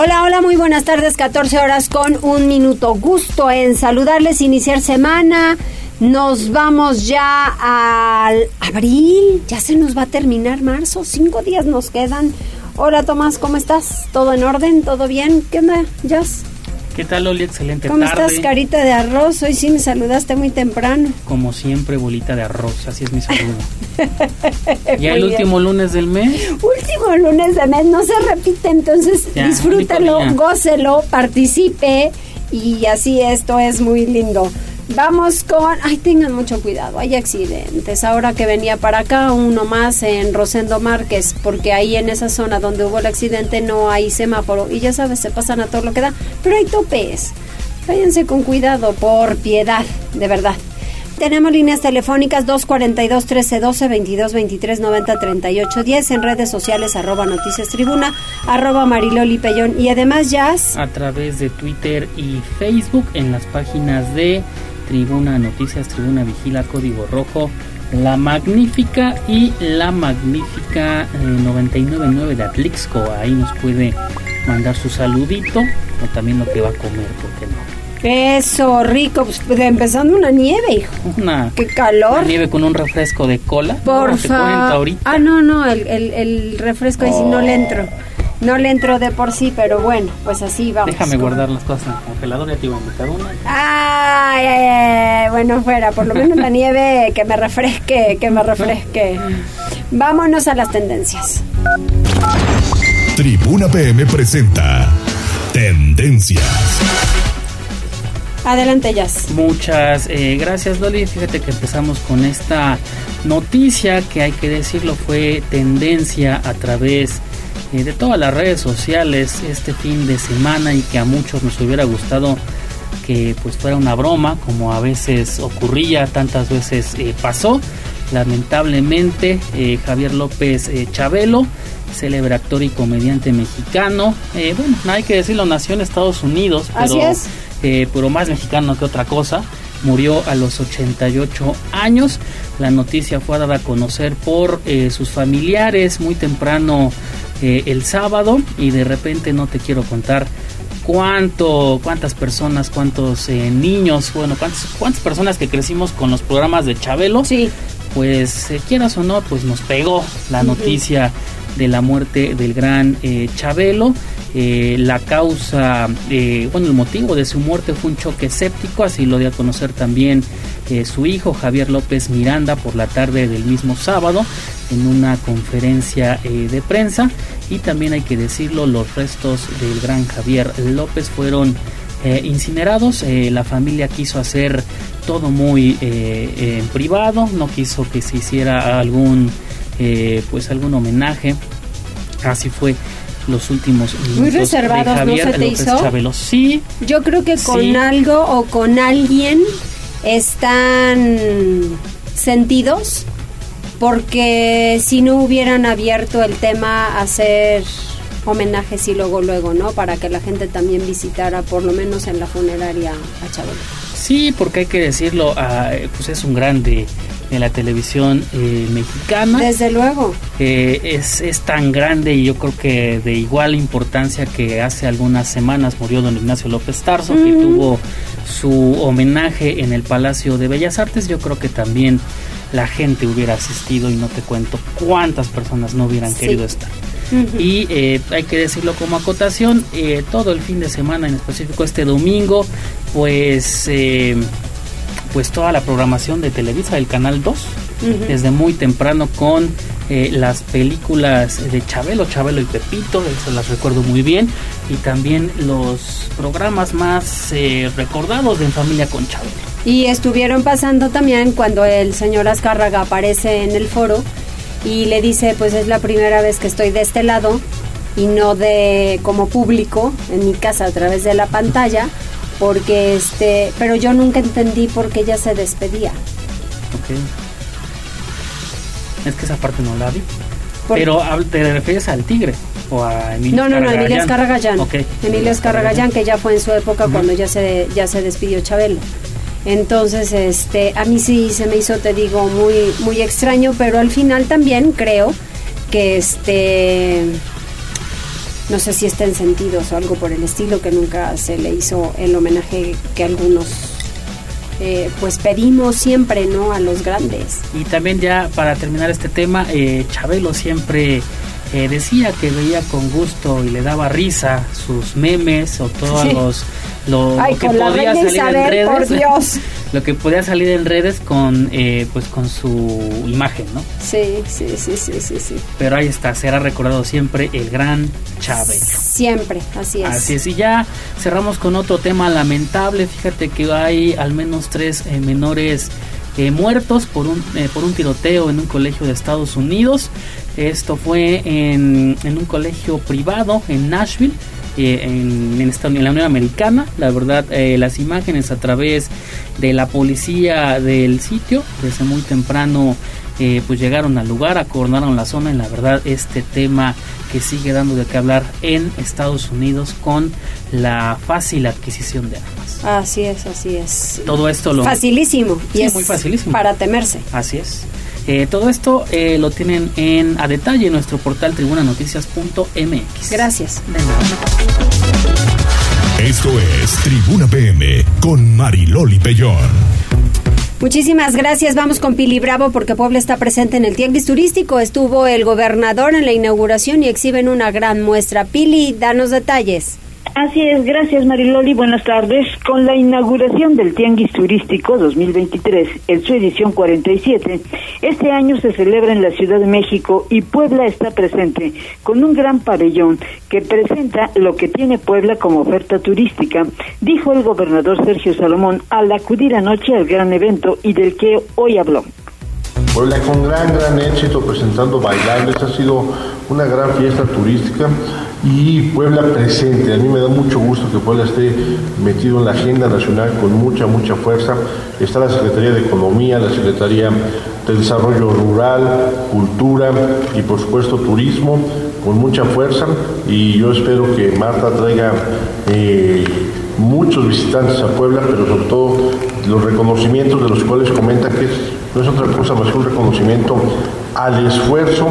Hola, hola, muy buenas tardes, 14 horas con un minuto. Gusto en saludarles, iniciar semana. Nos vamos ya al abril, ya se nos va a terminar marzo, cinco días nos quedan. Hola Tomás, ¿cómo estás? ¿Todo en orden? ¿Todo bien? ¿Qué onda, Jazz? ¿Qué tal, Oli? Excelente ¿Cómo tarde. estás, carita de arroz? Hoy sí me saludaste muy temprano. Como siempre, bolita de arroz, así es mi saludo. ya el último lunes del mes. Último lunes de mes, no se repite, entonces Ya, disfrútalo, gócelo, participe y así esto es muy lindo. Vamos con, ay, tengan mucho cuidado, hay accidentes. Ahora que venía para acá, uno más en Rosendo Márquez, porque ahí en esa zona donde hubo el accidente no hay semáforo y ya sabes, se pasan a todo lo que da, pero hay topes. Váyanse con cuidado, por piedad, de verdad. Tenemos líneas telefónicas 242-1312, 2223-903810, en redes sociales arroba noticias tribuna, arroba mariloli pellón y además jazz. a través de Twitter y Facebook en las páginas de Tribuna Noticias, Tribuna Vigila, Código Rojo, La Magnífica y La Magnífica eh, 999 de Atlixco. Ahí nos puede mandar su saludito o también lo que va a comer, ¿por qué no? Eso, rico, pues, pues, empezando una nieve, hijo. Una, Qué calor. una nieve con un refresco de cola. Por No, favor. ahorita. Ah, no, no, el, el, el refresco ahí sí no le entro. No le entro de por sí, pero bueno, pues así vamos. Déjame con- guardar las cosas en el congelador, ya te iba a invitar una. Ay, ay, ay, bueno, fuera, por lo menos la nieve que me refresque, que me refresque. Vámonos a las tendencias. Tribuna PM presenta Tendencias. Adelante, Jazz. Muchas eh, gracias Loli. Fíjate que empezamos con esta noticia que hay que decirlo fue tendencia a través eh, de todas las redes sociales este fin de semana y que a muchos nos hubiera gustado que pues fuera una broma como a veces ocurría, tantas veces eh, pasó. Lamentablemente eh, Javier López Chabelo, célebre actor y comediante mexicano, bueno, no hay que decirlo, nació en Estados Unidos, pero Así es. pero más mexicano que otra cosa. Murió a los 88 años. La noticia fue dada a conocer por eh, sus familiares muy temprano eh, el sábado y de repente no te quiero contar cuánto, cuántas personas, cuántos eh, niños, bueno, cuántas, cuántas personas que crecimos con los programas de Chabelo. Sí, pues eh, quieras o no, pues nos pegó la noticia de la muerte del gran eh, Chabelo. Eh, la causa, eh, bueno, el motivo de su muerte fue un choque séptico, así lo dio a conocer también eh, su hijo Javier López Miranda por la tarde del mismo sábado en una conferencia de prensa. Y también hay que decirlo, los restos del gran Javier López fueron incinerados. La familia quiso hacer todo muy en privado, no quiso que se hiciera algún eh, pues algún homenaje. Así fue los últimos minutos de reservados, ¿no Javier se te López hizo? Chabelo. Sí, yo creo que con Sí. algo o con alguien están sentidos porque si no hubieran abierto el tema a hacer homenajes y luego luego, ¿no? Para que la gente también visitara por lo menos en la funeraria a Chabelo. sí, porque hay que decirlo, ah, pues es un grande de la televisión eh, mexicana. Desde luego. Eh, es, es tan grande y yo creo que de igual importancia que hace algunas semanas murió don Ignacio López Tarso, que Ujú. tuvo su homenaje en el Palacio de Bellas Artes. Yo creo que también la gente hubiera asistido y no te cuento cuántas personas no hubieran Sí. querido estar. Y eh, hay que decirlo como acotación, eh, todo el fin de semana, en específico este domingo, pues, eh, pues toda la programación de Televisa del Canal 2, Ujú. desde muy temprano con eh, las películas de Chabelo, Chabelo y Pepito, eso las recuerdo muy bien, y también los programas más eh, recordados de En Familia con Chabelo. Y estuvieron pasando también cuando el señor Azcárraga aparece en el foro y le dice, pues es la primera vez que estoy de este lado y no de como público en mi casa a través de la pantalla, porque este, pero yo nunca entendí por qué ella se despedía. Ok. Es que esa parte no la vi. Pero te refieres al tigre o a Emilio No, no, no, Emilio Escarragallán. Okay. Emilio Escarragallán, que ya fue en su época cuando ya se, ya se despidió Chabelo. Entonces, este, a mí sí se me hizo, te digo, muy, muy extraño, pero al final también creo que este no sé si está en sentidos o algo por el estilo, que nunca se le hizo el homenaje que algunos eh, pues pedimos siempre, ¿no? A los grandes. Y también ya para terminar este tema, eh, Chabelo siempre eh, decía que veía con gusto y le daba risa sus memes o todos los lo, que podía salir en redes lo que podía salir en redes con eh, pues con su imagen no sí sí sí sí sí sí. Pero ahí está será recordado siempre el gran Chávez. Siempre así es. Así es y ya cerramos con otro tema lamentable. Fíjate que hay al menos tres eh, menores eh, muertos por un, por un tiroteo en un colegio de Estados Unidos. Esto fue en, en un colegio privado en Nashville. Eh, en, en, la Unión Americana. La verdad, eh, las imágenes a través de la policía del sitio, desde muy temprano, eh, pues llegaron al lugar, acordaron la zona. Y la verdad, este tema que sigue dando de qué hablar en Estados Unidos con la fácil adquisición de armas. Así es, así es. Todo esto lo. Facilísimo. y es muy facilísimo. Para temerse. Así es. Eh, todo esto eh, lo tienen en a detalle en nuestro portal tribunanoticias.mx. Gracias. Esto es Tribuna PM con Mariloli Pellón. Muchísimas gracias. Vamos con Pili Bravo porque Puebla está presente en el Tianguis Turístico. Estuvo el gobernador en la inauguración y exhiben una gran muestra. Pili, danos detalles. Así es, gracias Mariloli, buenas tardes. Con la inauguración del Tianguis Turístico 2023 en su edición 47, este año se celebra en la Ciudad de México y Puebla está presente con un gran pabellón que presenta lo que tiene Puebla como oferta turística, dijo el gobernador Sergio Salomón al acudir anoche al gran evento y del que hoy habló. Puebla con gran, gran éxito presentando bailables, ha sido una gran fiesta turística y Puebla presente. A mí me da mucho gusto que Puebla esté metido en la agenda nacional con mucha, mucha fuerza. Está la Secretaría de Economía, la Secretaría de Desarrollo Rural, Cultura y por supuesto Turismo con mucha fuerza y yo espero que Marta traiga eh, muchos visitantes a Puebla, pero sobre todo los reconocimientos de los cuales comenta que no es otra cosa más que un reconocimiento al esfuerzo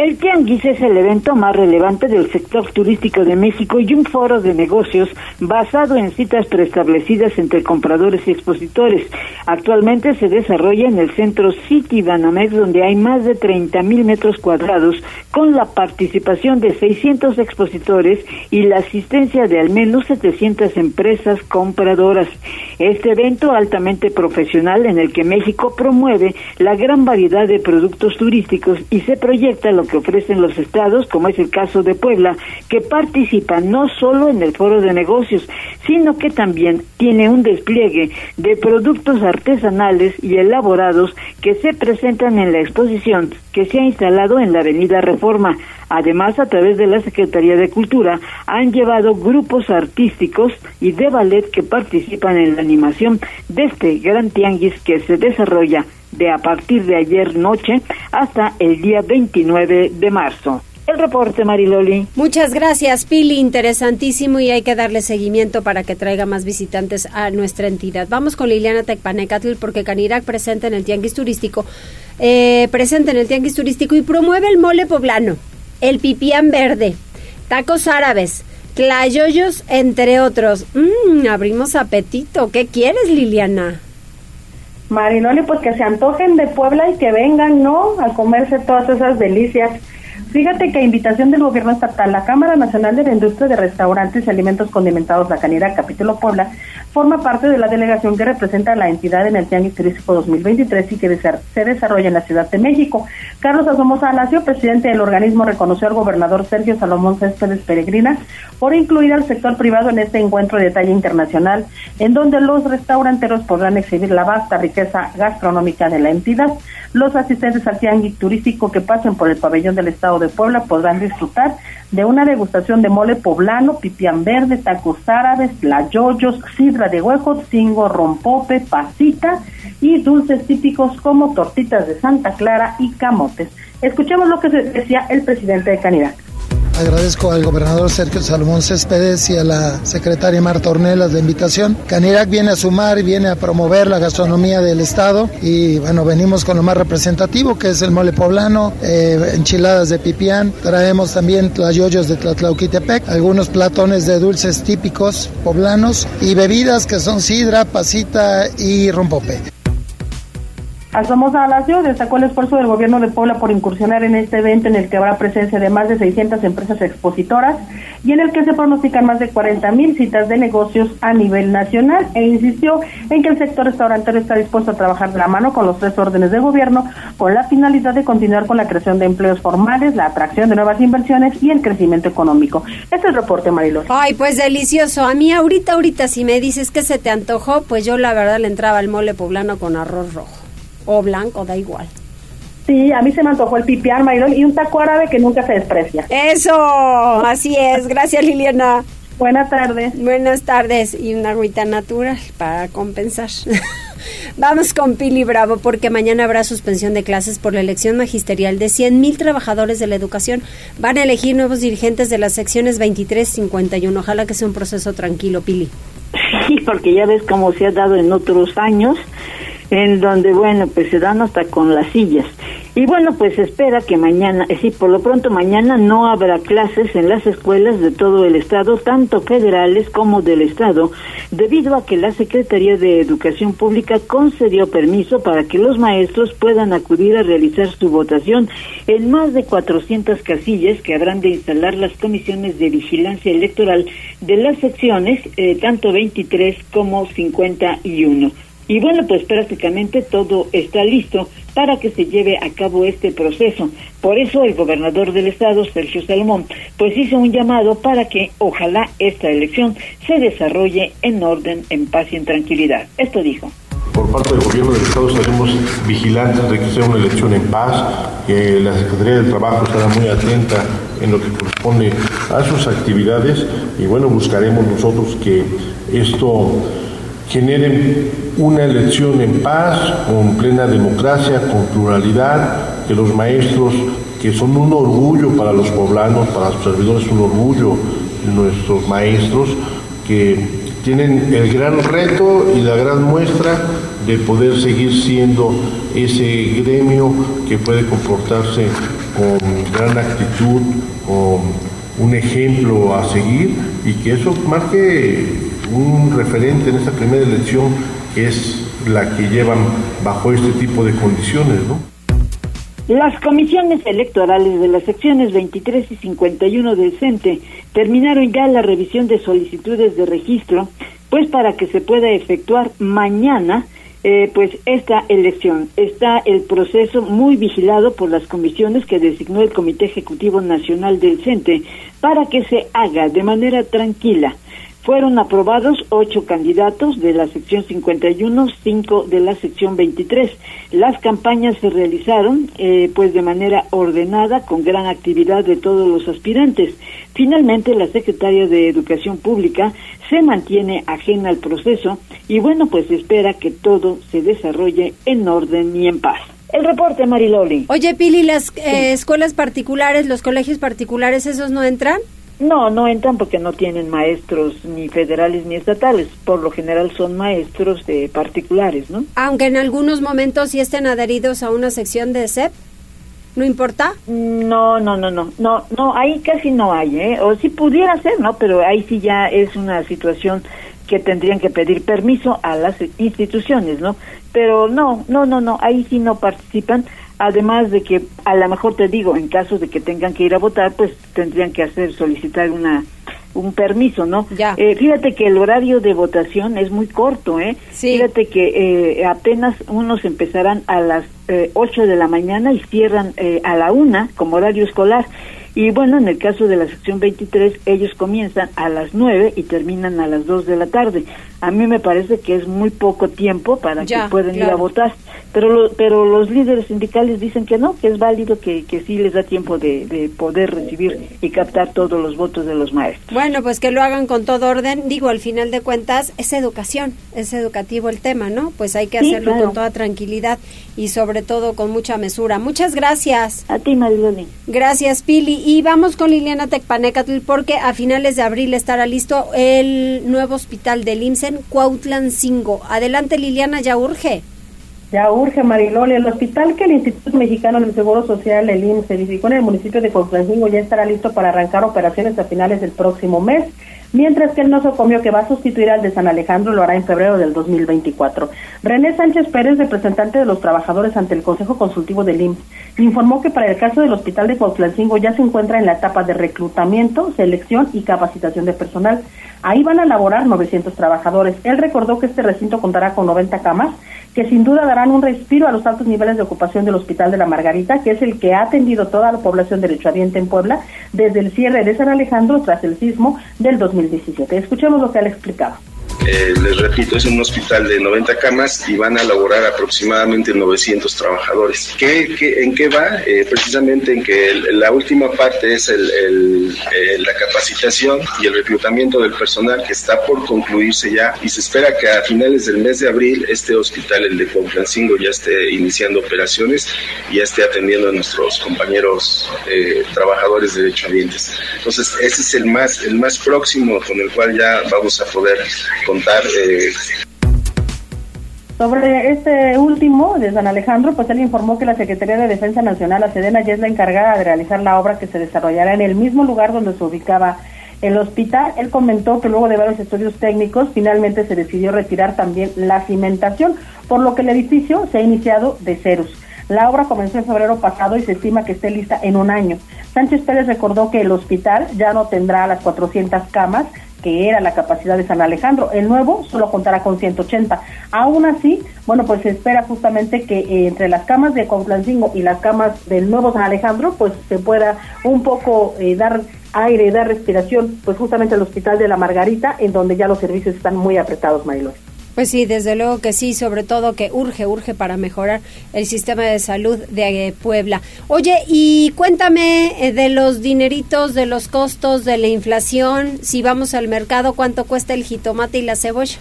el Tianguis es el evento más relevante del sector turístico de México y un foro de negocios basado en citas preestablecidas entre compradores y expositores. Actualmente se desarrolla en el centro City Banamex, donde hay más de 30 mil metros cuadrados, con la participación de 600 expositores y la asistencia de al menos 700 empresas compradoras. Este evento altamente profesional en el que México promueve la gran variedad de productos turísticos y se proyecta lo que ofrecen los estados, como es el caso de Puebla, que participa no solo en el foro de negocios, sino que también tiene un despliegue de productos artesanales y elaborados que se presentan en la exposición que se ha instalado en la Avenida Reforma. Además, a través de la Secretaría de Cultura, han llevado grupos artísticos y de ballet que participan en la animación de este gran tianguis que se desarrolla de a partir de ayer noche hasta el día 29 de marzo. El reporte, Mariloli. Muchas gracias, Pili. Interesantísimo y hay que darle seguimiento para que traiga más visitantes a nuestra entidad. Vamos con Liliana Tecpanecatl porque Canirac presente en el Tianguis Turístico, eh, presente en el Tianguis Turístico y promueve el mole poblano, el pipián verde, tacos árabes, tlayoyos, entre otros. Mmm, abrimos apetito. ¿Qué quieres, Liliana? Marinoli, pues que se antojen de Puebla y que vengan, ¿no? A comerse todas esas delicias. Fíjate que a invitación del gobierno estatal, la Cámara Nacional de la Industria de Restaurantes y Alimentos Condimentados, la Canidad Capítulo Puebla, forma parte de la delegación que representa a la entidad en el Tianguis Turístico 2023 y que se desarrolla en la Ciudad de México. Carlos Asomosa Alacio, presidente del organismo, reconoció al gobernador Sergio Salomón Céspedes Peregrina por incluir al sector privado en este encuentro de talla internacional, en donde los restauranteros podrán exhibir la vasta riqueza gastronómica de la entidad. Los asistentes al Tianguis Turístico que pasen por el pabellón del Estado de Puebla podrán disfrutar de una degustación de mole poblano, pipián verde, tacos árabes, layoyos, sidra de hueco, cingo, rompope, pasita y dulces típicos como tortitas de Santa Clara y camotes. Escuchemos lo que decía el presidente de Canidad. Agradezco al gobernador Sergio Salomón Céspedes y a la secretaria Marta Ornelas la invitación. Canirac viene a sumar y viene a promover la gastronomía del estado y bueno, venimos con lo más representativo que es el mole poblano, eh, enchiladas de pipián, traemos también las yoyos de Tlatlauquitepec, algunos platones de dulces típicos poblanos y bebidas que son sidra, pasita y rompope. Asomos a la ciudad destacó el esfuerzo del gobierno de Puebla por incursionar en este evento en el que habrá presencia de más de 600 empresas expositoras y en el que se pronostican más de 40 mil citas de negocios a nivel nacional e insistió en que el sector restaurantero está dispuesto a trabajar de la mano con los tres órdenes de gobierno con la finalidad de continuar con la creación de empleos formales, la atracción de nuevas inversiones y el crecimiento económico. Este es el reporte, Marilón. Ay, pues delicioso. A mí ahorita, ahorita, si me dices que se te antojó, pues yo la verdad le entraba al mole poblano con arroz rojo o blanco, da igual. Sí, a mí se me antojó el pipián, y un taco árabe que nunca se desprecia. Eso, así es. Gracias, Liliana. Buenas tardes. Buenas tardes y una agüita natural para compensar. Vamos con Pili Bravo porque mañana habrá suspensión de clases por la elección magisterial de 100.000 trabajadores de la educación. Van a elegir nuevos dirigentes de las secciones 23 51. Ojalá que sea un proceso tranquilo, Pili. Sí, porque ya ves cómo se ha dado en otros años en donde, bueno, pues se dan hasta con las sillas. Y bueno, pues espera que mañana, es decir, por lo pronto mañana no habrá clases en las escuelas de todo el estado, tanto federales como del estado, debido a que la Secretaría de Educación Pública concedió permiso para que los maestros puedan acudir a realizar su votación en más de 400 casillas que habrán de instalar las comisiones de vigilancia electoral de las secciones, eh, tanto 23 como 51. Y bueno, pues prácticamente todo está listo para que se lleve a cabo este proceso. Por eso el gobernador del estado, Sergio Salomón, pues hizo un llamado para que ojalá esta elección se desarrolle en orden, en paz y en tranquilidad. Esto dijo. Por parte del gobierno del Estado estaremos vigilantes de que sea una elección en paz, que la Secretaría del Trabajo estará muy atenta en lo que corresponde a sus actividades y bueno, buscaremos nosotros que esto generen una elección en paz, con plena democracia, con pluralidad, que los maestros, que son un orgullo para los poblanos, para sus servidores, un orgullo nuestros maestros, que tienen el gran reto y la gran muestra de poder seguir siendo ese gremio que puede comportarse con gran actitud, con un ejemplo a seguir y que eso marque un referente en esta primera elección que es la que llevan bajo este tipo de condiciones, ¿no? Las comisiones electorales de las secciones 23 y 51 del CENTE terminaron ya la revisión de solicitudes de registro, pues para que se pueda efectuar mañana eh, pues esta elección. Está el proceso muy vigilado por las comisiones que designó el Comité Ejecutivo Nacional del CENTE para que se haga de manera tranquila. Fueron aprobados ocho candidatos de la sección 51, cinco de la sección 23. Las campañas se realizaron eh, pues de manera ordenada, con gran actividad de todos los aspirantes. Finalmente, la secretaria de Educación Pública se mantiene ajena al proceso y bueno, pues espera que todo se desarrolle en orden y en paz. El reporte, Mariloli. Oye, Pili, las eh, escuelas particulares, los colegios particulares, ¿esos no entran? No, no entran porque no tienen maestros ni federales ni estatales. Por lo general son maestros de particulares, ¿no? Aunque en algunos momentos sí estén adheridos a una sección de SEP. ¿No importa? No, no, no, no, no, no, ahí casi no hay, ¿eh? O si pudiera ser, ¿no? Pero ahí sí ya es una situación que tendrían que pedir permiso a las instituciones, ¿no? Pero no, no, no, no, ahí sí no participan además de que a lo mejor te digo, en caso de que tengan que ir a votar, pues tendrían que hacer, solicitar una un permiso, ¿no? Ya. Eh, fíjate que el horario de votación es muy corto, ¿eh? Sí. Fíjate que eh, apenas unos empezarán a las eh, 8 de la mañana y cierran eh, a la una como horario escolar. Y bueno, en el caso de la sección 23, ellos comienzan a las 9 y terminan a las 2 de la tarde. A mí me parece que es muy poco tiempo para que puedan ir a votar. Pero, pero los líderes sindicales dicen que no, que es válido, que, que sí les da tiempo de, de poder recibir y captar todos los votos de los maestros. Bueno, pues que lo hagan con todo orden. Digo, al final de cuentas, es educación, es educativo el tema, ¿no? Pues hay que hacerlo con toda tranquilidad y sobre todo con mucha mesura. Muchas gracias. A ti, Mariloli. Gracias, Pili. Y vamos con Liliana Tecpanecatl porque a finales de abril estará listo el nuevo hospital del IMSEN, Cuautlancingo. Adelante, Liliana, ya urge. Ya urge, Mariloli. El hospital que el Instituto Mexicano del Seguro Social, el IMSS, edificó en el municipio de Cuautlancingo ya estará listo para arrancar operaciones a finales del próximo mes mientras que el nosocomio que va a sustituir al de San Alejandro lo hará en febrero del 2024. René Sánchez Pérez, representante de los trabajadores ante el Consejo Consultivo del IMSS, informó que para el caso del Hospital de Cuautlancingo ya se encuentra en la etapa de reclutamiento, selección y capacitación de personal. Ahí van a laborar 900 trabajadores. Él recordó que este recinto contará con 90 camas que sin duda darán un respiro a los altos niveles de ocupación del Hospital de la Margarita, que es el que ha atendido toda la población derechohabiente en Puebla desde el cierre de San Alejandro tras el sismo del 2017. Escuchemos lo que él explicado. Eh, les repito, es un hospital de 90 camas y van a laborar aproximadamente 900 trabajadores. ¿Qué, en qué va? Eh, precisamente en que la última parte es el, eh, la capacitación y el reclutamiento del personal que está por concluirse ya y se espera que a finales del mes de abril este hospital, el de Conflancingo, ya esté iniciando operaciones y ya esté atendiendo a nuestros compañeros trabajadores de derechohabientes. Entonces, ese es el más, el más próximo con el cual ya vamos a poder Eh, Sobre este último, de San Alejandro, pues él informó que la Secretaría de Defensa Nacional, la Sedena, ya es la encargada de realizar la obra que se desarrollará en el mismo lugar donde se ubicaba el hospital. Él comentó que luego de varios estudios técnicos, finalmente se decidió retirar también la cimentación, por lo que el edificio se ha iniciado de ceros. La obra comenzó en febrero pasado y se estima que esté lista en un año. Sánchez Pérez recordó que el hospital ya no tendrá las 400 camas que era la capacidad de San Alejandro. El nuevo solo contará con 180. Aún así, bueno, pues se espera justamente que eh, entre las camas de Cuautlancingo y las camas del nuevo San Alejandro, pues se pueda un poco eh, dar aire, dar respiración, pues justamente al Hospital de la Margarita, en donde ya los servicios están muy apretados, Marilor. Pues sí, desde luego que sí, sobre todo que urge, urge para mejorar el sistema de salud de eh, Puebla. Oye, y cuéntame eh, de los dineritos, de los costos, de la inflación, si vamos al mercado, ¿cuánto cuesta el jitomate y la cebolla?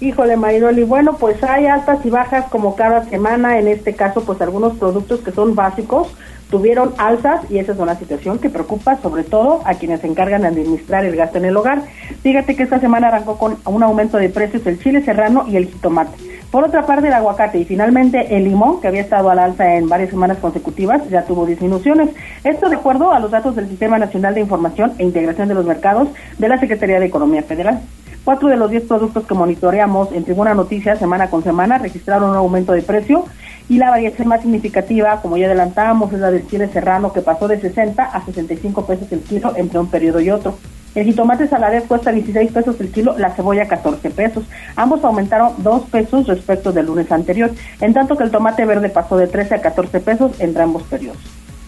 Híjole, Mayroli, bueno, pues hay altas y bajas como cada semana, en este caso, pues algunos productos que son básicos, tuvieron alzas y esa es una situación que preocupa sobre todo a quienes se encargan de administrar el gasto en el hogar. Fíjate que esta semana arrancó con un aumento de precios el chile serrano y el jitomate. Por otra parte, el aguacate y finalmente el limón, que había estado al alza en varias semanas consecutivas, ya tuvo disminuciones. Esto de acuerdo a los datos del Sistema Nacional de Información e Integración de los Mercados de la Secretaría de Economía Federal. Cuatro de los diez productos que monitoreamos en Tribuna Noticias semana con semana registraron un aumento de precio y la variación más significativa, como ya adelantamos, es la del chile serrano que pasó de 60 a 65 pesos el kilo entre un periodo y otro. El jitomate saladez cuesta 16 pesos el kilo, la cebolla 14 pesos. Ambos aumentaron 2 pesos respecto del lunes anterior, en tanto que el tomate verde pasó de 13 a 14 pesos entre ambos periodos.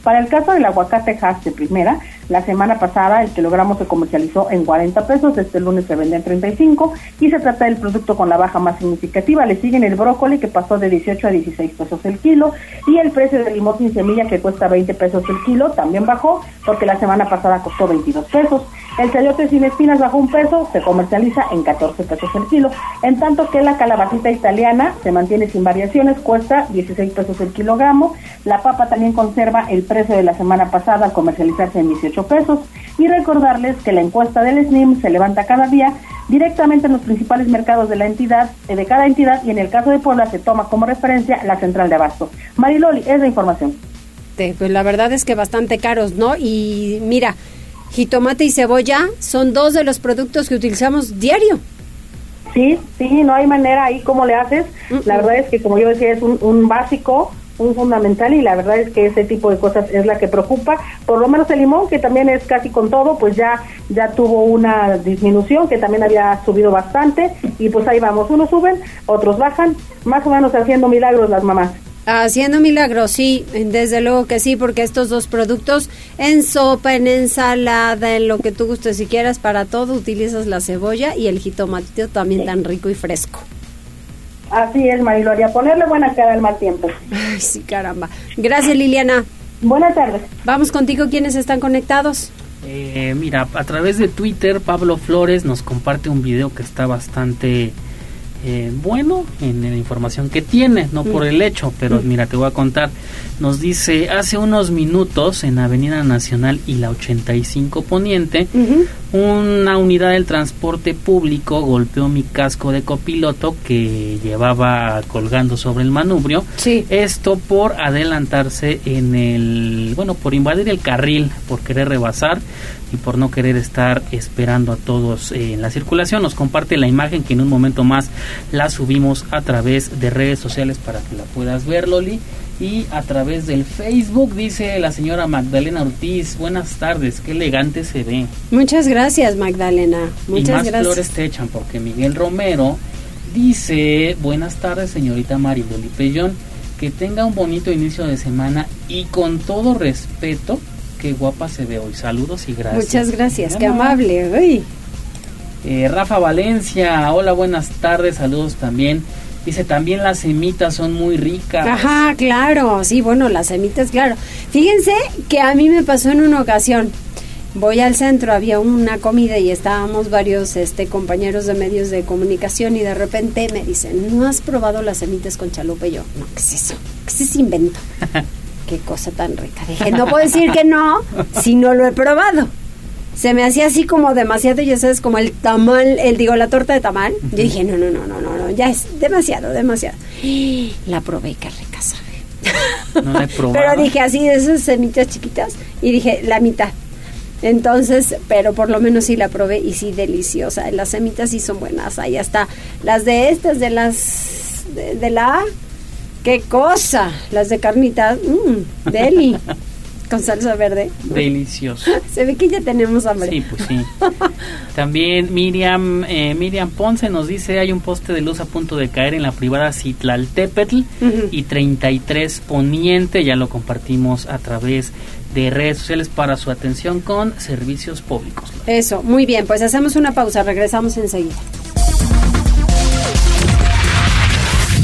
Para el caso del aguacate Hass de primera, la semana pasada el kilogramo se comercializó en 40 pesos, este lunes se vende en 35 y se trata del producto con la baja más significativa. Le siguen el brócoli que pasó de 18 a 16 pesos el kilo y el precio del limón sin semilla que cuesta 20 pesos el kilo también bajó porque la semana pasada costó 22 pesos. El chayote sin espinas bajó un peso, se comercializa en 14 pesos el kilo, en tanto que la calabacita italiana se mantiene sin variaciones, cuesta 16 pesos el kilogramo. La papa también conserva el precio de la semana pasada al comercializarse en 18 pesos. Y recordarles que la encuesta del SNIM se levanta cada día directamente en los principales mercados de la entidad, eh, de cada entidad, y en el caso de Puebla se toma como referencia la central de abasto. Mariloli, es la información. Pues la verdad es que bastante caros, ¿no? Y mira, jitomate y cebolla son dos de los productos que utilizamos diario. Sí, sí, no hay manera ahí como le haces. La verdad es que, como yo decía, es un, básico, un fundamental y la verdad es que ese tipo de cosas es la que preocupa. Por lo menos el limón, que también es casi con todo, pues ya, ya tuvo una disminución que también había subido bastante y pues ahí vamos, unos suben, otros bajan, más o menos haciendo milagros las mamás. Haciendo milagros, sí, desde luego que sí, porque estos dos productos en sopa, en ensalada, en lo que tú gustes si quieras, para todo utilizas la cebolla y el jitomatito también tan rico y fresco. Así es, Mariloria, ponerle buena cara al mal tiempo. Ay, sí, caramba. Gracias, Liliana. Buenas tardes. Vamos contigo, ¿quiénes están conectados? Eh, mira, a través de Twitter, Pablo Flores nos comparte un video que está bastante eh, bueno en la información que tiene, no por mm. el hecho, pero mm. mira, te voy a contar. Nos dice, hace unos minutos en Avenida Nacional y la 85 Poniente, una unidad del transporte público golpeó mi casco de copiloto que llevaba colgando sobre el manubrio. Sí. Esto por adelantarse en el, bueno, por invadir el carril, por querer rebasar y por no querer estar esperando a todos en la circulación. Nos comparte la imagen que en un momento más la subimos a través de redes sociales para que la puedas ver, Loli y a través del Facebook dice la señora Magdalena Ortiz, buenas tardes, qué elegante se ve. Muchas gracias Magdalena, muchas y más gracias. flores te echan porque Miguel Romero dice, buenas tardes señorita Mariloli Pellón, que tenga un bonito inicio de semana y con todo respeto, qué guapa se ve hoy, saludos y gracias. Muchas gracias, qué amable. Eh, Rafa Valencia, hola, buenas tardes, saludos también. Dice, también las semitas son muy ricas. Ajá, claro, sí, bueno, las semitas, claro. Fíjense que a mí me pasó en una ocasión. Voy al centro, había una comida y estábamos varios este, compañeros de medios de comunicación y de repente me dicen, ¿no has probado las semitas con chalupa? Y yo, no, ¿qué es eso? ¿Qué es ese invento? Qué cosa tan rica. Dije, no puedo decir que no si no lo he probado se me hacía así como demasiado, ya sabes, como el tamal, el digo, la torta de tamal. Yo dije, no, no, no, no, no, no, ya es demasiado, demasiado. La probé, qué rica sabe. No la he pero dije así de esas semitas chiquitas y dije la mitad. Entonces, pero por lo menos sí la probé y sí deliciosa. Las semitas sí son buenas. Ahí está. Las de estas, de las de, de la qué cosa. Las de carnitas, mmm, deli. con salsa verde. Delicioso. Se ve que ya tenemos hambre. Sí, pues sí. También Miriam eh, Miriam Ponce nos dice hay un poste de luz a punto de caer en la privada Citlaltépetl y 33 Poniente. Ya lo compartimos a través de redes sociales para su atención con servicios públicos. Eso, muy bien. Pues hacemos una pausa. Regresamos enseguida.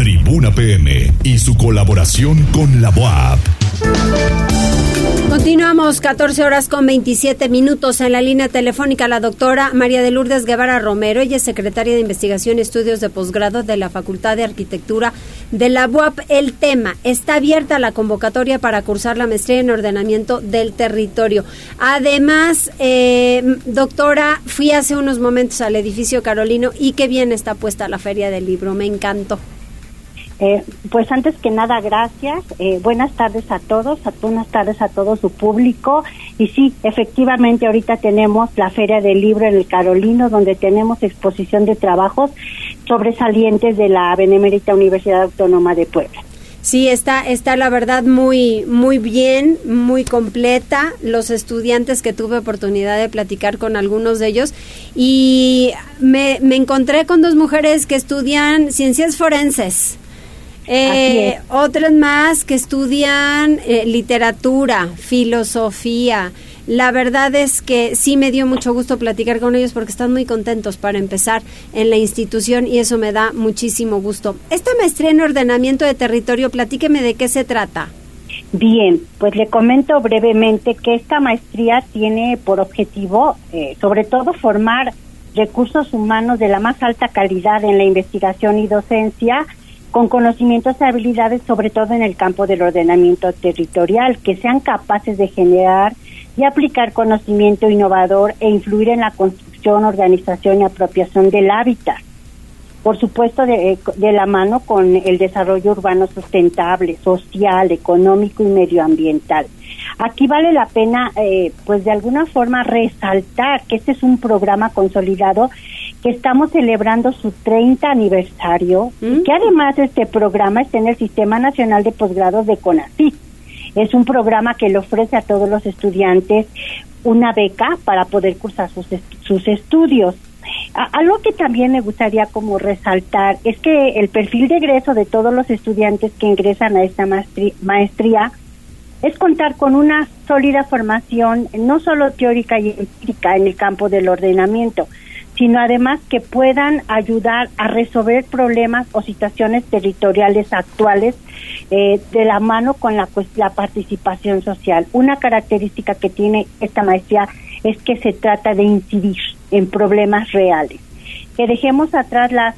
Tribuna PM y su colaboración con la BOAP. Continuamos 14 horas con 27 minutos en la línea telefónica la doctora María de Lourdes Guevara Romero. Ella es secretaria de Investigación y Estudios de Posgrado de la Facultad de Arquitectura de la BUAP. El tema está abierta la convocatoria para cursar la maestría en ordenamiento del territorio. Además, eh, doctora, fui hace unos momentos al edificio Carolino y qué bien está puesta la feria del libro. Me encantó. Eh, pues antes que nada, gracias. Eh, buenas tardes a todos, a, buenas tardes a todo su público. Y sí, efectivamente, ahorita tenemos la Feria del Libro en el Carolino, donde tenemos exposición de trabajos sobresalientes de la Benemérita Universidad Autónoma de Puebla. Sí, está, está la verdad muy, muy bien, muy completa. Los estudiantes que tuve oportunidad de platicar con algunos de ellos y me, me encontré con dos mujeres que estudian ciencias forenses. Eh, otras más que estudian eh, literatura, filosofía. La verdad es que sí me dio mucho gusto platicar con ellos porque están muy contentos para empezar en la institución y eso me da muchísimo gusto. Esta maestría en ordenamiento de territorio, platíqueme de qué se trata. Bien, pues le comento brevemente que esta maestría tiene por objetivo, eh, sobre todo, formar recursos humanos de la más alta calidad en la investigación y docencia con conocimientos y habilidades, sobre todo en el campo del ordenamiento territorial, que sean capaces de generar y aplicar conocimiento innovador e influir en la construcción, organización y apropiación del hábitat. por supuesto de, de, la mano con el desarrollo urbano sustentable, social, económico y medioambiental. Aquí vale la pena, eh, pues de alguna forma, resaltar que este es un programa consolidado que estamos celebrando su 30 aniversario y mm. que además este programa está en el Sistema Nacional de Posgrados de CONACYT. Es un programa que le ofrece a todos los estudiantes una beca para poder cursar sus, sus estudios. algo que también me gustaría como resaltar es que el perfil de egreso de todos los estudiantes que ingresan a esta maestría es contar con una sólida formación, no solo teórica y empírica en el campo del ordenamiento, sino además que puedan ayudar a resolver problemas o situaciones territoriales actuales eh, de la mano con la, pues, la participación social. Una característica que tiene esta maestría es que se trata de incidir en problemas reales, que dejemos atrás las,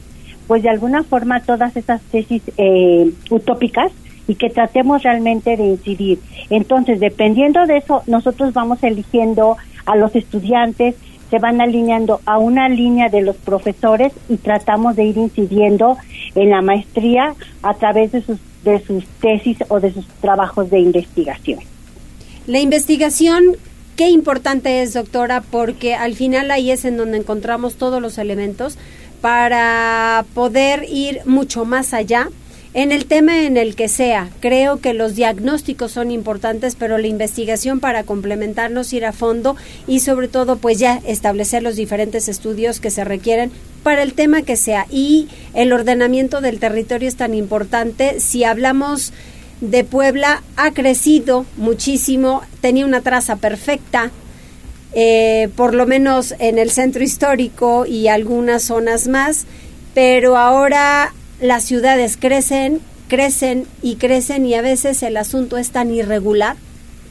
pues de alguna forma todas esas tesis eh, utópicas y que tratemos realmente de incidir. Entonces, dependiendo de eso, nosotros vamos eligiendo a los estudiantes, se van alineando a una línea de los profesores y tratamos de ir incidiendo en la maestría a través de sus, de sus tesis o de sus trabajos de investigación. La investigación, qué importante es, doctora, porque al final ahí es en donde encontramos todos los elementos para poder ir mucho más allá en el tema en el que sea, creo que los diagnósticos son importantes, pero la investigación para complementarnos, ir a fondo y sobre todo pues ya establecer los diferentes estudios que se requieren para el tema que sea. Y el ordenamiento del territorio es tan importante. Si hablamos de Puebla, ha crecido muchísimo, tenía una traza perfecta, eh, por lo menos en el centro histórico y algunas zonas más, pero ahora las ciudades crecen, crecen y crecen y a veces el asunto es tan irregular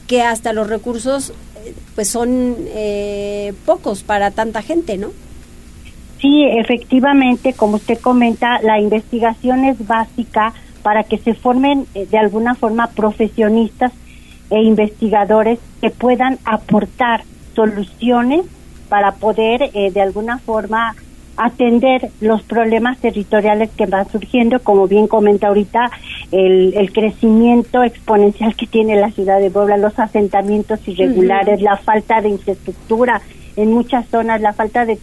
que hasta los recursos eh, pues son eh, pocos para tanta gente, ¿no? Sí, efectivamente, como usted comenta, la investigación es básica para que se formen eh, de alguna forma profesionistas e investigadores que puedan aportar soluciones para poder de alguna forma atender los problemas territoriales que van surgiendo, como bien comenta ahorita, el, el crecimiento exponencial que tiene la ciudad de Puebla, los asentamientos irregulares, la falta de infraestructura en muchas zonas, la falta de,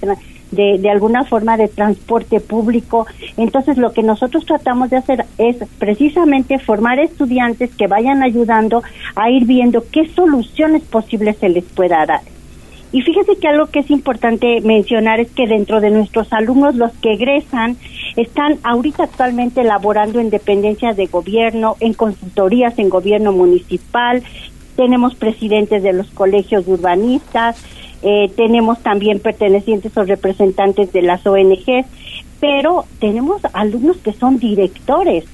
de, de alguna forma de transporte público. Entonces, lo que nosotros tratamos de hacer es precisamente formar estudiantes que vayan ayudando a ir viendo qué soluciones posibles se les pueda dar y fíjese que algo que es importante mencionar es que dentro de nuestros alumnos, los que egresan, están ahorita actualmente laborando en dependencias de gobierno, en consultorías en gobierno municipal, tenemos presidentes de los colegios urbanistas, eh, tenemos también pertenecientes o representantes de las ONGs, pero tenemos alumnos que son directores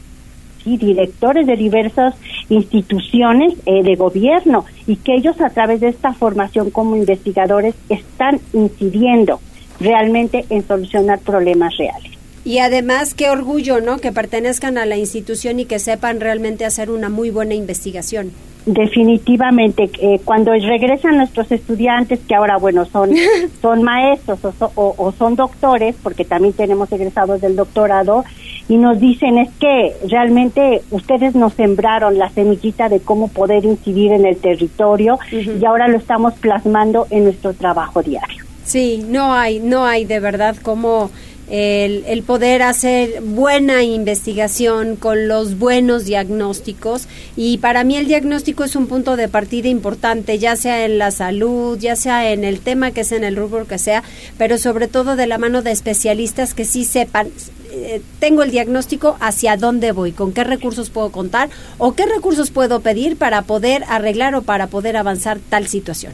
y directores de diversas instituciones eh, de gobierno y que ellos a través de esta formación como investigadores están incidiendo realmente en solucionar problemas reales. Y además, qué orgullo, ¿no? Que pertenezcan a la institución y que sepan realmente hacer una muy buena investigación. Definitivamente, eh, cuando regresan nuestros estudiantes, que ahora, bueno, son, son maestros o, o, son doctores, porque también tenemos egresados del doctorado, y nos dicen es que realmente ustedes nos sembraron la semillita de cómo poder incidir en el territorio y ahora lo estamos plasmando en nuestro trabajo diario. Sí, no hay, no hay de verdad como el, el, poder hacer buena investigación con los buenos diagnósticos y para mí el diagnóstico es un punto de partida importante, ya sea en la salud, ya sea en el tema que sea, en el rubro que sea, pero sobre todo de la mano de especialistas que sí sepan, eh, tengo el diagnóstico, hacia dónde voy, con qué recursos puedo contar o qué recursos puedo pedir para poder arreglar o para poder avanzar tal situación.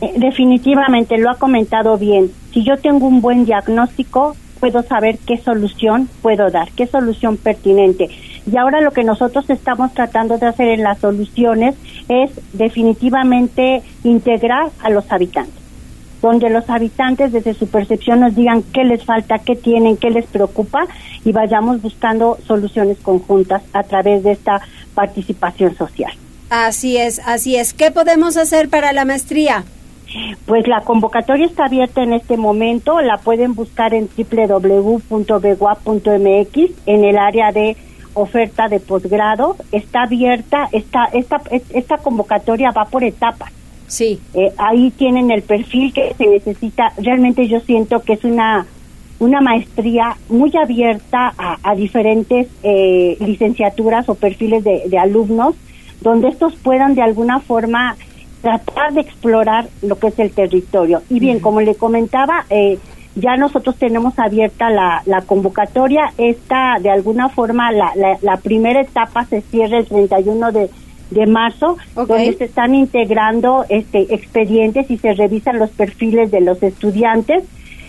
Eh, definitivamente, lo ha comentado bien. Si yo tengo un buen diagnóstico, puedo saber qué solución puedo dar, qué solución pertinente. Y ahora lo que nosotros estamos tratando de hacer en las soluciones es definitivamente integrar a los habitantes, donde los habitantes desde su percepción nos digan qué les falta, qué tienen, qué les preocupa y vayamos buscando soluciones conjuntas a través de esta participación social. Así es, así es. ¿Qué podemos hacer para la maestría? Pues la convocatoria está abierta en este momento, la pueden buscar en www.begua.mx en el área de oferta de posgrado, está abierta, esta, esta, esta convocatoria va por etapas. Sí. Eh, ahí tienen el perfil que se necesita. Realmente yo siento que es una una maestría muy abierta a, diferentes eh, licenciaturas o perfiles de, de, alumnos, donde estos puedan de alguna forma tratar de explorar lo que es el territorio. Y bien, como le comentaba, eh, ya nosotros tenemos abierta la, la convocatoria. Esta, de alguna forma, la, la, primera etapa se cierra el 31 de, de marzo, donde se están integrando este, expedientes y se revisan los perfiles de los estudiantes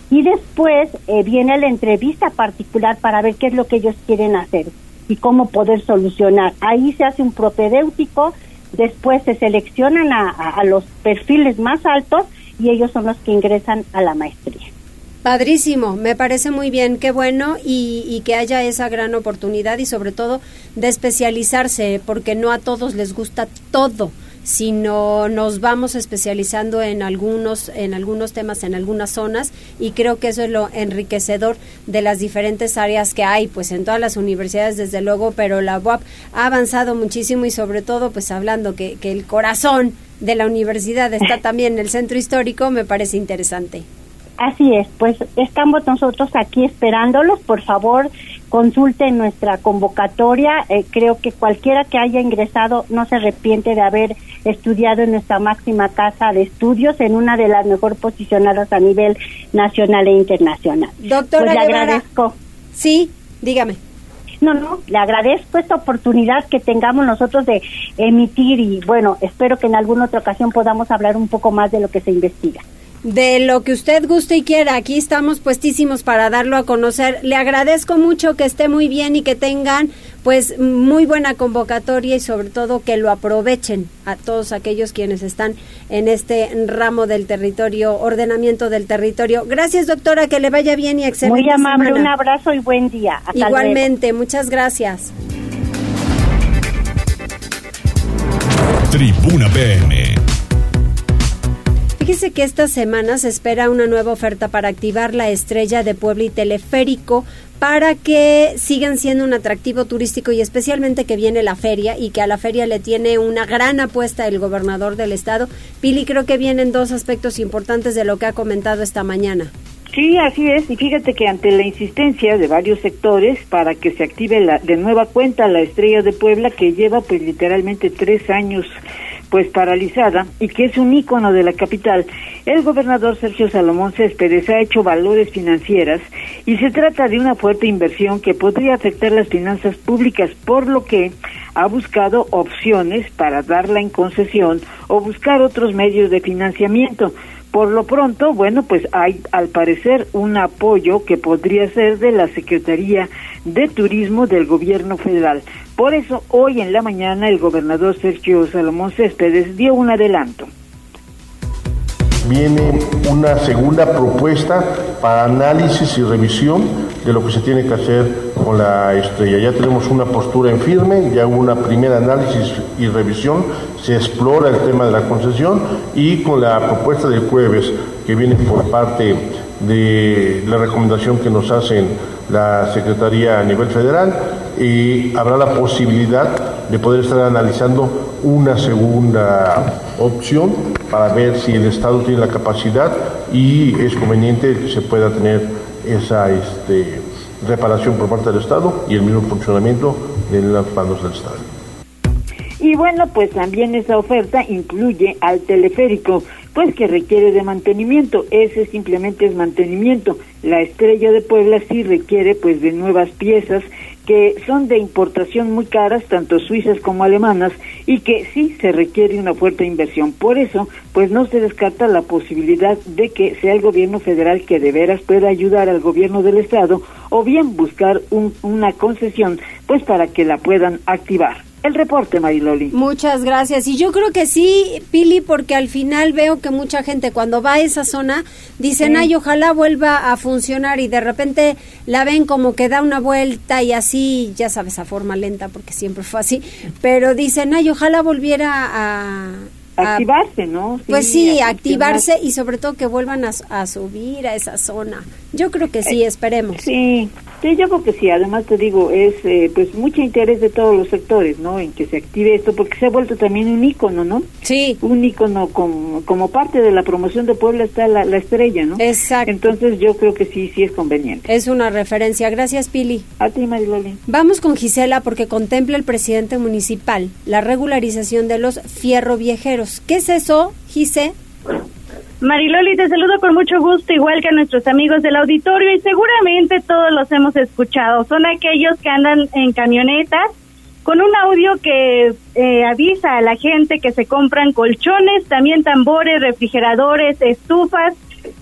y después eh, viene la entrevista particular para ver qué es lo que ellos quieren hacer y cómo poder solucionar. Ahí se hace un propedéutico, después se seleccionan a, los perfiles más altos y ellos son los que ingresan a la maestría. Padrísimo, me parece muy bien, qué bueno y, que haya esa gran oportunidad y sobre todo de especializarse, porque no a todos les gusta todo sino nos vamos especializando en algunos, en algunos temas, en algunas zonas, y creo que eso es lo enriquecedor de las diferentes áreas que hay, pues en todas las universidades, desde luego, pero la UAP ha avanzado muchísimo y sobre todo, pues hablando que, que el corazón de la universidad está también en el centro histórico, me parece interesante. Así es, pues estamos nosotros aquí esperándolos, por favor, consulten nuestra convocatoria. Eh, creo que cualquiera que haya ingresado no se arrepiente de haber estudiado en nuestra máxima casa de estudios, en una de las mejor posicionadas a nivel nacional e internacional. Doctora, pues le agradezco. Sí, dígame. No, no, le agradezco esta oportunidad que tengamos nosotros de emitir y bueno, espero que en alguna otra ocasión podamos hablar un poco más de lo que se investiga de lo que usted guste y quiera. Aquí estamos puestísimos para darlo a conocer. Le agradezco mucho que esté muy bien y que tengan pues muy buena convocatoria y sobre todo que lo aprovechen a todos aquellos quienes están en este ramo del territorio, ordenamiento del territorio. Gracias doctora, que le vaya bien y excelente. Muy amable, un abrazo y buen día. Igualmente, muchas gracias. Tribuna PM Fíjese que esta semana se espera una nueva oferta para activar la estrella de Puebla y Teleférico para que sigan siendo un atractivo turístico y especialmente que viene la feria y que a la feria le tiene una gran apuesta el gobernador del estado. Pili, creo que vienen dos aspectos importantes de lo que ha comentado esta mañana. Sí, así es. Y fíjate que ante la insistencia de varios sectores para que se active la, de nueva cuenta la estrella de Puebla, que lleva pues literalmente tres años pues paralizada y que es un ícono de la capital, el gobernador Sergio Salomón Céspedes ha hecho valores financieras y se trata de una fuerte inversión que podría afectar las finanzas públicas, por lo que ha buscado opciones para darla en concesión o buscar otros medios de financiamiento. Por lo pronto, bueno, pues hay al parecer un apoyo que podría ser de la Secretaría de Turismo del Gobierno Federal. Por eso, hoy en la mañana, el gobernador Sergio Salomón Céspedes dio un adelanto. Viene una segunda propuesta para análisis y revisión de lo que se tiene que hacer con la estrella. Ya tenemos una postura en firme, ya hubo una primera análisis y revisión, se explora el tema de la concesión y con la propuesta del jueves que viene por parte de la recomendación que nos hacen la Secretaría a nivel federal y habrá la posibilidad de poder estar analizando una segunda opción para ver si el Estado tiene la capacidad y es conveniente que se pueda tener esa este, reparación por parte del Estado y el mismo funcionamiento de las manos del Estado. Y bueno, pues también esa oferta incluye al teleférico, pues que requiere de mantenimiento. Ese simplemente es mantenimiento. La estrella de Puebla sí requiere pues de nuevas piezas que son de importación muy caras, tanto suizas como alemanas, y que sí se requiere una fuerte inversión. Por eso, pues no se descarta la posibilidad de que sea el gobierno federal que de veras pueda ayudar al gobierno del estado o bien buscar una concesión, pues para que la puedan activar el reporte, Mariloli. Muchas gracias. Y yo creo que sí, Pili, porque al final veo que mucha gente cuando va a esa zona dicen, ay, ojalá vuelva a funcionar y de repente la ven como que da una vuelta y así, ya sabes, a forma lenta, porque siempre fue así, pero dicen, ay, ojalá volviera a activarse, ¿no? pues sí, activarse y sobre todo que vuelvan a, subir a esa zona. Yo creo que sí, esperemos. Sí, sí, yo creo que sí. Además te digo, es eh, pues mucho interés de todos los sectores, ¿no? En que se active esto, porque se ha vuelto también un ícono, ¿no? Sí. Un ícono como, como parte de la promoción de Puebla está la, la estrella, ¿no? Exacto. Entonces yo creo que sí, sí es conveniente. Es una referencia. Gracias, Pili. A ti, Mariloli. Vamos con Gisela porque contempla el presidente municipal la regularización de los fierro viejeros. ¿Qué es eso, Gise? Mariloli, te saludo con mucho gusto, igual que a nuestros amigos del auditorio, y seguramente todos los hemos escuchado. Son aquellos que andan en camionetas con un audio que eh, avisa a la gente que se compran colchones, también tambores, refrigeradores, estufas,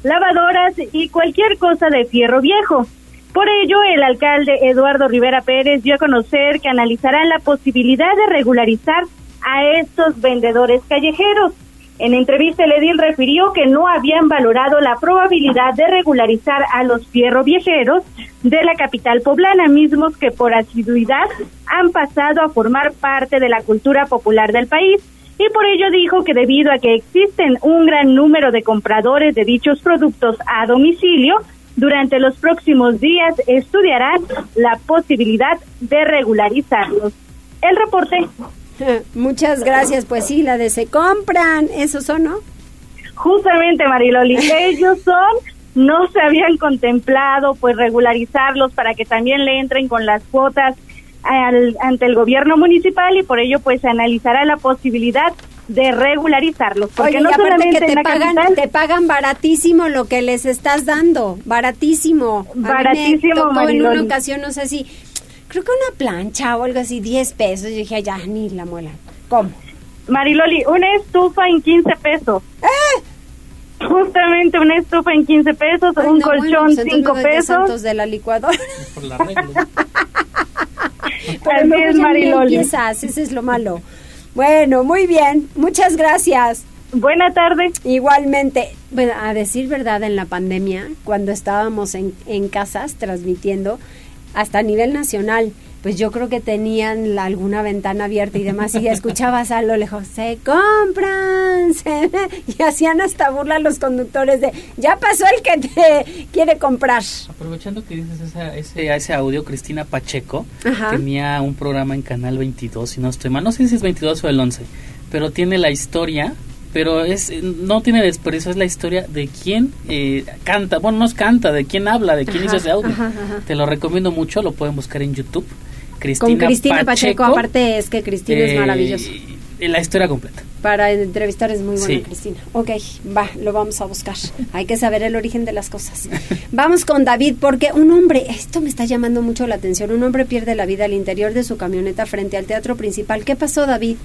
lavadoras y cualquier cosa de fierro viejo. Por ello, el alcalde Eduardo Rivera Pérez dio a conocer que analizarán la posibilidad de regularizar a estos vendedores callejeros. En entrevista, el edil refirió que no habían valorado la probabilidad de regularizar a los fierro viejeros de la capital poblana, mismos que por asiduidad han pasado a formar parte de la cultura popular del país. Y por ello dijo que debido a que existen un gran número de compradores de dichos productos a domicilio, durante los próximos días estudiarán la posibilidad de regularizarlos. El reporte. Muchas gracias. Pues sí, la de se compran, esos son, ¿no? Justamente, Mariloli, ellos son, no se habían contemplado pues regularizarlos para que también le entren con las cuotas al, ante el gobierno municipal y por ello pues se analizará la posibilidad de regularizarlos. Porque Oye, no solamente que te pagan, te pagan baratísimo lo que les estás dando, baratísimo. Baratísimo, A en una ocasión, no sé si creo que una plancha o algo así, 10 pesos. Yo dije, ya, ni la muela. ¿Cómo? Mariloli, una estufa en 15 pesos. ¡Eh! Justamente una estufa en 15 pesos, un colchón 5 pues pesos. de la licuadora. Por la regla. Así es, Mariloli. Ese es lo malo. Bueno, muy bien. Muchas gracias. Buena tarde. Igualmente, bueno, a decir verdad, en la pandemia, cuando estábamos en, en casas transmitiendo, hasta a nivel nacional, pues yo creo que tenían alguna ventana abierta y demás, y escuchabas a lo lejos, se compran, y hacían hasta burla los conductores de, ya pasó el que te quiere comprar. Aprovechando que dices ese, ese audio, Cristina Pacheco tenía un programa en Canal 22, si no estoy mal, no sé si es 22 o el 11, pero tiene la historia pero es no tiene desprecio, es la historia de quién eh, canta, bueno, no es canta, de quién habla, de quién hizo ese audio. Te lo recomiendo mucho, lo pueden buscar en YouTube. Cristina Con Cristina Pacheco, aparte es que Cristina es maravillosa. Eh, la historia completa. Para entrevistar es muy buena Cristina. Ok, va, lo vamos a buscar. Hay que saber el origen de las cosas. vamos con David, porque un hombre, esto me está llamando mucho la atención, un hombre pierde la vida al interior de su camioneta frente al teatro principal. ¿Qué pasó, David?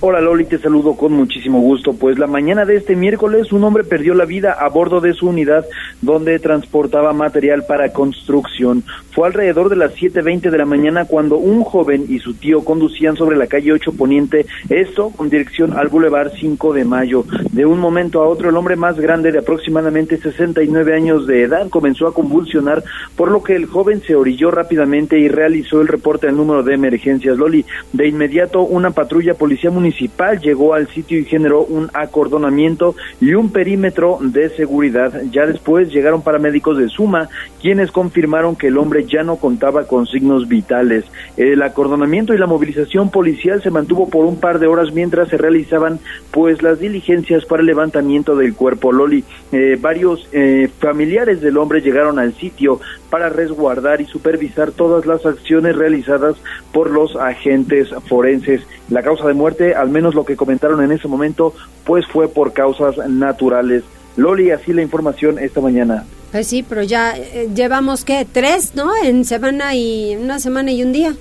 Hola Loli, te saludo con muchísimo gusto. Pues la mañana de este miércoles un hombre perdió la vida a bordo de su unidad donde transportaba material para construcción. Fue alrededor de las 7.20 de la mañana cuando un joven y su tío conducían sobre la calle 8 Poniente, esto con dirección al Boulevard 5 de Mayo. De un momento a otro el hombre más grande de aproximadamente 69 años de edad comenzó a convulsionar, por lo que el joven se orilló rápidamente y realizó el reporte al número de emergencias. Loli, de inmediato una patrulla municipal llegó al sitio y generó un acordonamiento y un perímetro de seguridad. Ya después llegaron paramédicos de Suma, quienes confirmaron que el hombre ya no contaba con signos vitales. El acordonamiento y la movilización policial se mantuvo por un par de horas mientras se realizaban pues las diligencias para el levantamiento del cuerpo Loli. Eh, varios eh, familiares del hombre llegaron al sitio para resguardar y supervisar todas las acciones realizadas por los agentes forenses. La causa de muerte, al menos lo que comentaron en ese momento, pues fue por causas naturales. Loli, así la información esta mañana. Pues sí, pero ya eh, llevamos que tres, ¿no? En semana y una semana y un día.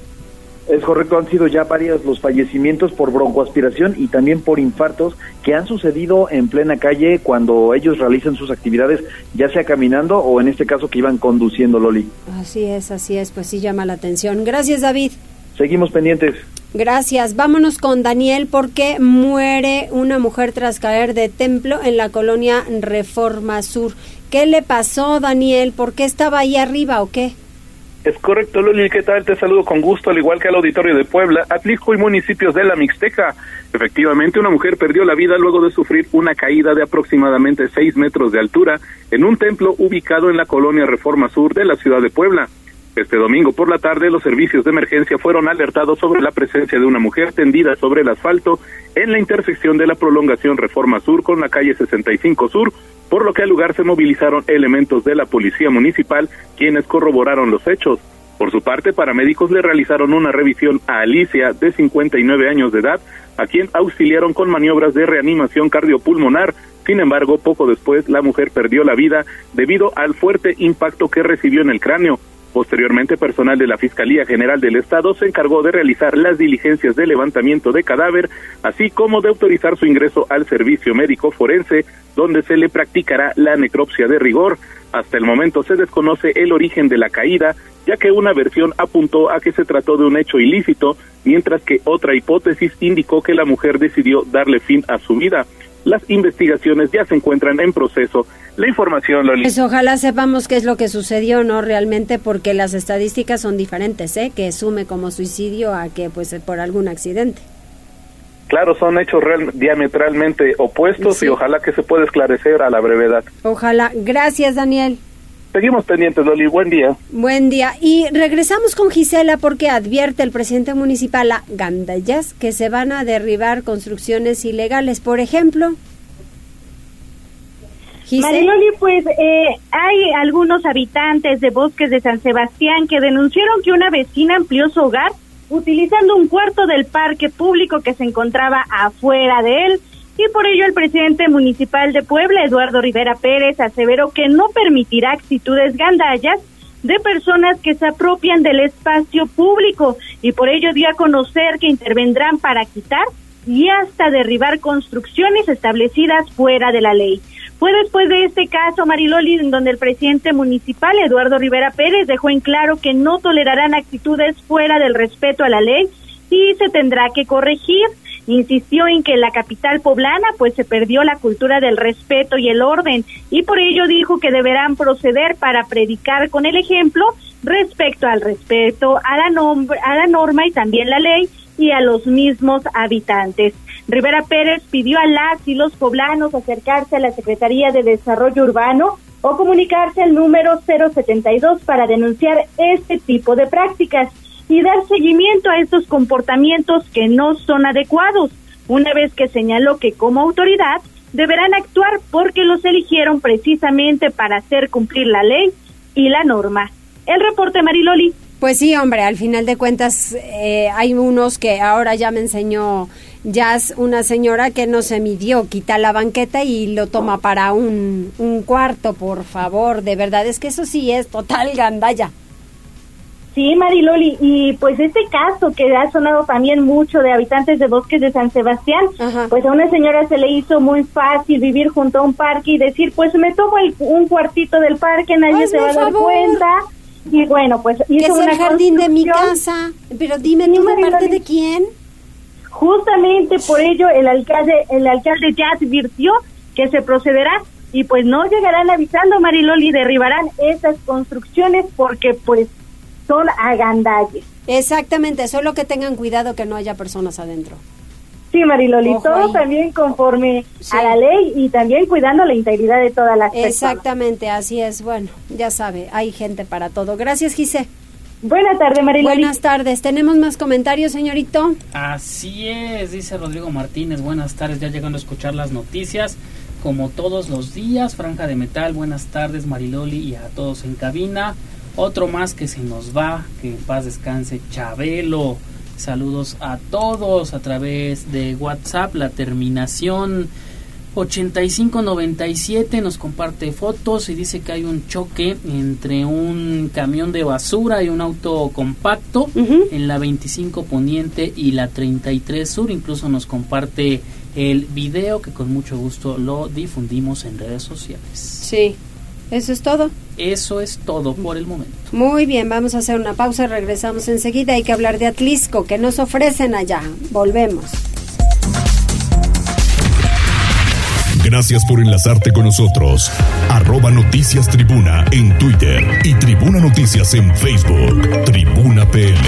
Es correcto, han sido ya varios los fallecimientos por broncoaspiración y también por infartos que han sucedido en plena calle cuando ellos realizan sus actividades, ya sea caminando o en este caso que iban conduciendo, Loli. Así es, así es, pues sí llama la atención. Gracias, David. Seguimos pendientes. Gracias. Vámonos con Daniel porque muere una mujer tras caer de templo en la colonia Reforma Sur. ¿Qué le pasó, Daniel? ¿Por qué estaba ahí arriba o qué? Es correcto, Loli, ¿qué tal? Te saludo con gusto, al igual que al auditorio de Puebla, Atlisco y municipios de la Mixteca. Efectivamente, una mujer perdió la vida luego de sufrir una caída de aproximadamente seis metros de altura en un templo ubicado en la colonia Reforma Sur de la ciudad de Puebla. Este domingo por la tarde, los servicios de emergencia fueron alertados sobre la presencia de una mujer tendida sobre el asfalto en la intersección de la prolongación Reforma Sur con la calle 65 Sur, por lo que al lugar se movilizaron elementos de la policía municipal quienes corroboraron los hechos. Por su parte, paramédicos le realizaron una revisión a Alicia, de 59 años de edad, a quien auxiliaron con maniobras de reanimación cardiopulmonar. Sin embargo, poco después, la mujer perdió la vida debido al fuerte impacto que recibió en el cráneo. Posteriormente, personal de la Fiscalía General del Estado se encargó de realizar las diligencias de levantamiento de cadáver, así como de autorizar su ingreso al servicio médico forense, donde se le practicará la necropsia de rigor. Hasta el momento se desconoce el origen de la caída, ya que una versión apuntó a que se trató de un hecho ilícito, mientras que otra hipótesis indicó que la mujer decidió darle fin a su vida. Las investigaciones ya se encuentran en proceso. La información, Loli. Pues ojalá sepamos qué es lo que sucedió, ¿no? Realmente, porque las estadísticas son diferentes, ¿eh? Que sume como suicidio a que, pues, por algún accidente. Claro, son hechos real, diametralmente opuestos y ojalá que se pueda esclarecer a la brevedad. Ojalá. Gracias, Daniel. Seguimos pendientes, Loli. Buen día. Buen día. Y regresamos con Gisela porque advierte el presidente municipal a Gandayas que se van a derribar construcciones ilegales. Por ejemplo. Mariloli, pues eh, hay algunos habitantes de bosques de San Sebastián que denunciaron que una vecina amplió su hogar utilizando un cuarto del parque público que se encontraba afuera de él y por ello el presidente municipal de Puebla, Eduardo Rivera Pérez, aseveró que no permitirá actitudes gandallas de personas que se apropian del espacio público y por ello dio a conocer que intervendrán para quitar y hasta derribar construcciones establecidas fuera de la ley. Fue después de este caso, Mariloli, en donde el presidente municipal, Eduardo Rivera Pérez, dejó en claro que no tolerarán actitudes fuera del respeto a la ley y se tendrá que corregir. Insistió en que en la capital poblana pues se perdió la cultura del respeto y el orden y por ello dijo que deberán proceder para predicar con el ejemplo respecto al respeto a la, a la norma y también la ley y a los mismos habitantes. Rivera Pérez pidió a las y los poblanos acercarse a la Secretaría de Desarrollo Urbano o comunicarse al número 072 para denunciar este tipo de prácticas y dar seguimiento a estos comportamientos que no son adecuados, una vez que señaló que como autoridad deberán actuar porque los eligieron precisamente para hacer cumplir la ley y la norma. El reporte Mariloli. Pues sí, hombre, al final de cuentas eh, hay unos que ahora ya me enseñó Jazz, una señora que no se midió, quita la banqueta y lo toma para un, un cuarto, por favor, de verdad, es que eso sí es total gandalla. Sí, Mariloli, y pues este caso que ha sonado también mucho de habitantes de bosques de San Sebastián, pues a una señora se le hizo muy fácil vivir junto a un parque y decir, pues me tomo un cuartito del parque, nadie se va a dar cuenta. Y bueno, pues hizo es el jardín de mi casa, pero dime tú de parte de quién. Justamente por ello el alcalde el alcalde ya advirtió que se procederá y pues no llegarán avisando Mariloli derribarán esas construcciones porque pues son agandalles. Exactamente, solo que tengan cuidado que no haya personas adentro. Sí, Mariloli, todo también conforme a la ley y también cuidando la integridad de todas las personas. Exactamente, así es. Bueno, ya sabe, hay gente para todo. Gracias, Gise. Buenas tardes, Mariloli. Buenas tardes. ¿Tenemos más comentarios, señorito? Así es, dice Rodrigo Martínez. Buenas tardes, ya llegando a escuchar las noticias. Como todos los días, Franja de Metal. Buenas tardes, Mariloli, y a todos en cabina. Otro más que se nos va, que en paz descanse, Chabelo. Saludos a todos a través de WhatsApp, la terminación 8597 nos comparte fotos y dice que hay un choque entre un camión de basura y un auto compacto en la 25 Poniente y la 33 Sur. Incluso nos comparte el video que con mucho gusto lo difundimos en redes sociales. Sí, eso es todo. Eso es todo por el momento. Muy bien, vamos a hacer una pausa, regresamos enseguida. Hay que hablar de Atlisco, que nos ofrecen allá. Volvemos. Gracias por enlazarte con nosotros. Arroba Noticias Tribuna en Twitter y Tribuna Noticias en Facebook. Tribuna PM.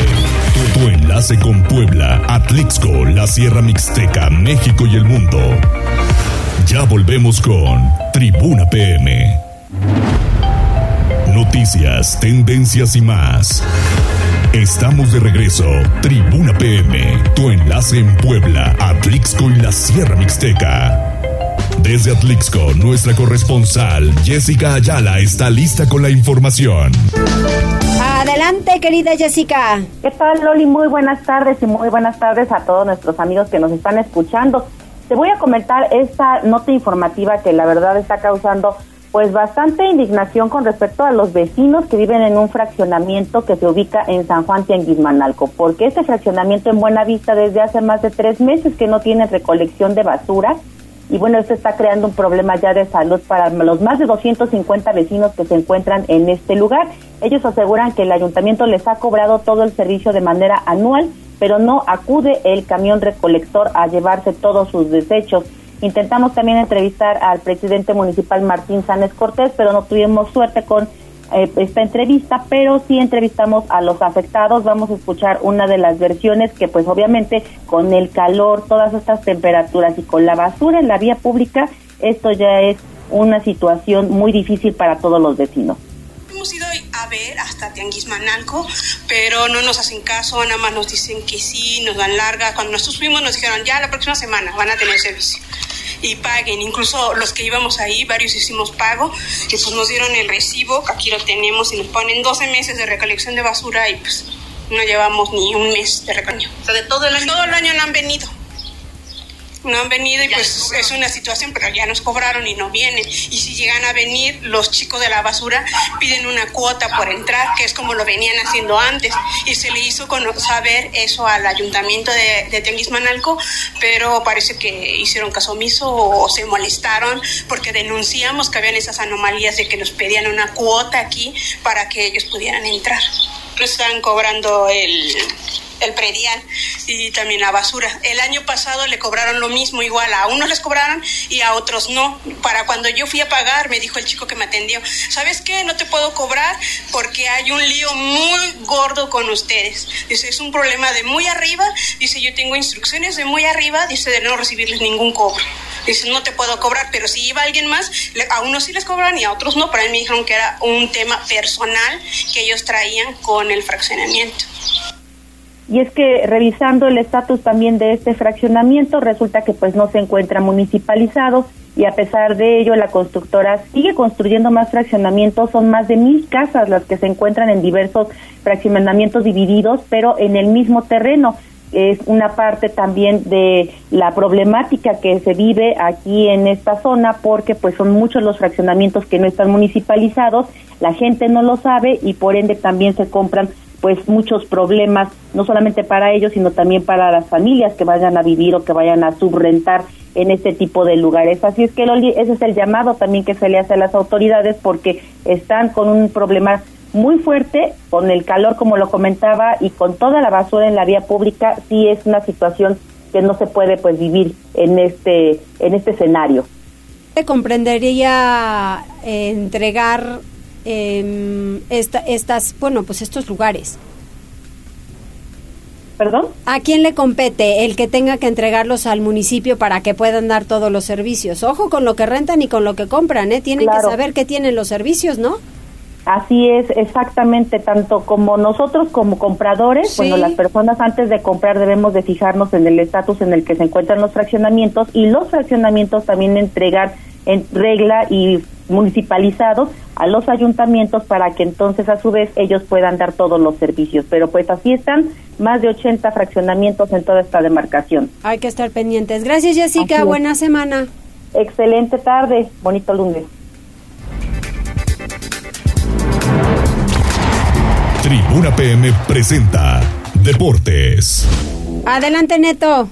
Tu, tu enlace con Puebla, Atlixco, la Sierra Mixteca, México y el mundo. Ya volvemos con Tribuna PM. Noticias, tendencias y más. Estamos de regreso. Tribuna PM, tu enlace en Puebla, Atlixco y la Sierra Mixteca. Desde Atlixco, nuestra corresponsal Jessica Ayala está lista con la información. Adelante, querida Jessica. ¿Qué tal, Loli? Muy buenas tardes y muy buenas tardes a todos nuestros amigos que nos están escuchando. Te voy a comentar esta nota informativa que la verdad está causando pues bastante indignación con respecto a los vecinos que viven en un fraccionamiento que se ubica en San Juan Tianguismanalco, porque este fraccionamiento en Buena Vista desde hace más de tres meses que no tiene recolección de basura y bueno, esto está creando un problema ya de salud para los más de 250 vecinos que se encuentran en este lugar. Ellos aseguran que el ayuntamiento les ha cobrado todo el servicio de manera anual, pero no acude el camión recolector a llevarse todos sus desechos. Intentamos también entrevistar al presidente municipal Martín Sánchez Cortés, pero no tuvimos suerte con eh, esta entrevista, pero sí entrevistamos a los afectados. Vamos a escuchar una de las versiones que pues obviamente con el calor, todas estas temperaturas y con la basura en la vía pública, esto ya es una situación muy difícil para todos los vecinos hemos ido a ver hasta Tianguismanalco, pero no nos hacen caso, nada más nos dicen que sí, nos dan larga. Cuando nosotros fuimos nos dijeron, ya la próxima semana van a tener servicio y paguen. Incluso los que íbamos ahí, varios hicimos pago, que pues nos dieron el recibo, que aquí lo tenemos, y nos ponen 12 meses de recolección de basura y pues no llevamos ni un mes de recolección. O sea, de todo el año. Todo el año no han venido no han venido y pues es una situación, pero ya nos cobraron y no vienen. Y si llegan a venir, los chicos de la basura piden una cuota por entrar, que es como lo venían haciendo antes. Y se le hizo saber eso al ayuntamiento de, de Tenguismanalco, pero parece que hicieron caso omiso o, se molestaron porque denunciamos que habían esas anomalías de que nos pedían una cuota aquí para que ellos pudieran entrar. Nos están cobrando el el predial y también la basura. El año pasado le cobraron lo mismo, igual a unos les cobraron y a otros no. Para cuando yo fui a pagar, me dijo el chico que me atendió, ¿sabes qué? No te puedo cobrar porque hay un lío muy gordo con ustedes. Dice, es un problema de muy arriba. Dice, yo tengo instrucciones de muy arriba, dice, de no recibirles ningún cobro. Dice, no te puedo cobrar, pero si iba alguien más, a unos sí les cobran y a otros no. Para mí me dijeron que era un tema personal que ellos traían con el fraccionamiento. Y es que revisando el estatus también de este fraccionamiento, resulta que pues no se encuentra municipalizado y a pesar de ello la constructora sigue construyendo más fraccionamientos, son más de mil casas las que se encuentran en diversos fraccionamientos divididos, pero en el mismo terreno. Es una parte también de la problemática que se vive aquí en esta zona porque pues son muchos los fraccionamientos que no están municipalizados, la gente no lo sabe y por ende también se compran pues muchos problemas, no solamente para ellos, sino también para las familias que vayan a vivir o que vayan a subrentar en este tipo de lugares. Así es que ese es el llamado también que se le hace a las autoridades porque están con un problema muy fuerte, con el calor como lo comentaba y con toda la basura en la vía pública, sí es una situación que no se puede pues vivir en este en este escenario. comprendería eh, entregar eh, esta, estas, bueno, pues estos lugares. ¿Perdón? ¿A quién le compete el que tenga que entregarlos al municipio para que puedan dar todos los servicios? Ojo con lo que rentan y con lo que compran, ¿eh? Tienen que saber que tienen los servicios, ¿no? Así es, exactamente, tanto como nosotros como compradores, bueno, las personas antes de comprar debemos de fijarnos en el estatus en el que se encuentran los fraccionamientos y los fraccionamientos también entregar en regla y municipalizados a los ayuntamientos para que entonces a su vez ellos puedan dar todos los servicios. Pero pues así están más de 80 fraccionamientos en toda esta demarcación. Hay que estar pendientes. Gracias Jessica, buena semana. Excelente tarde, bonito lunes. Tribuna PM presenta Deportes. Adelante Neto.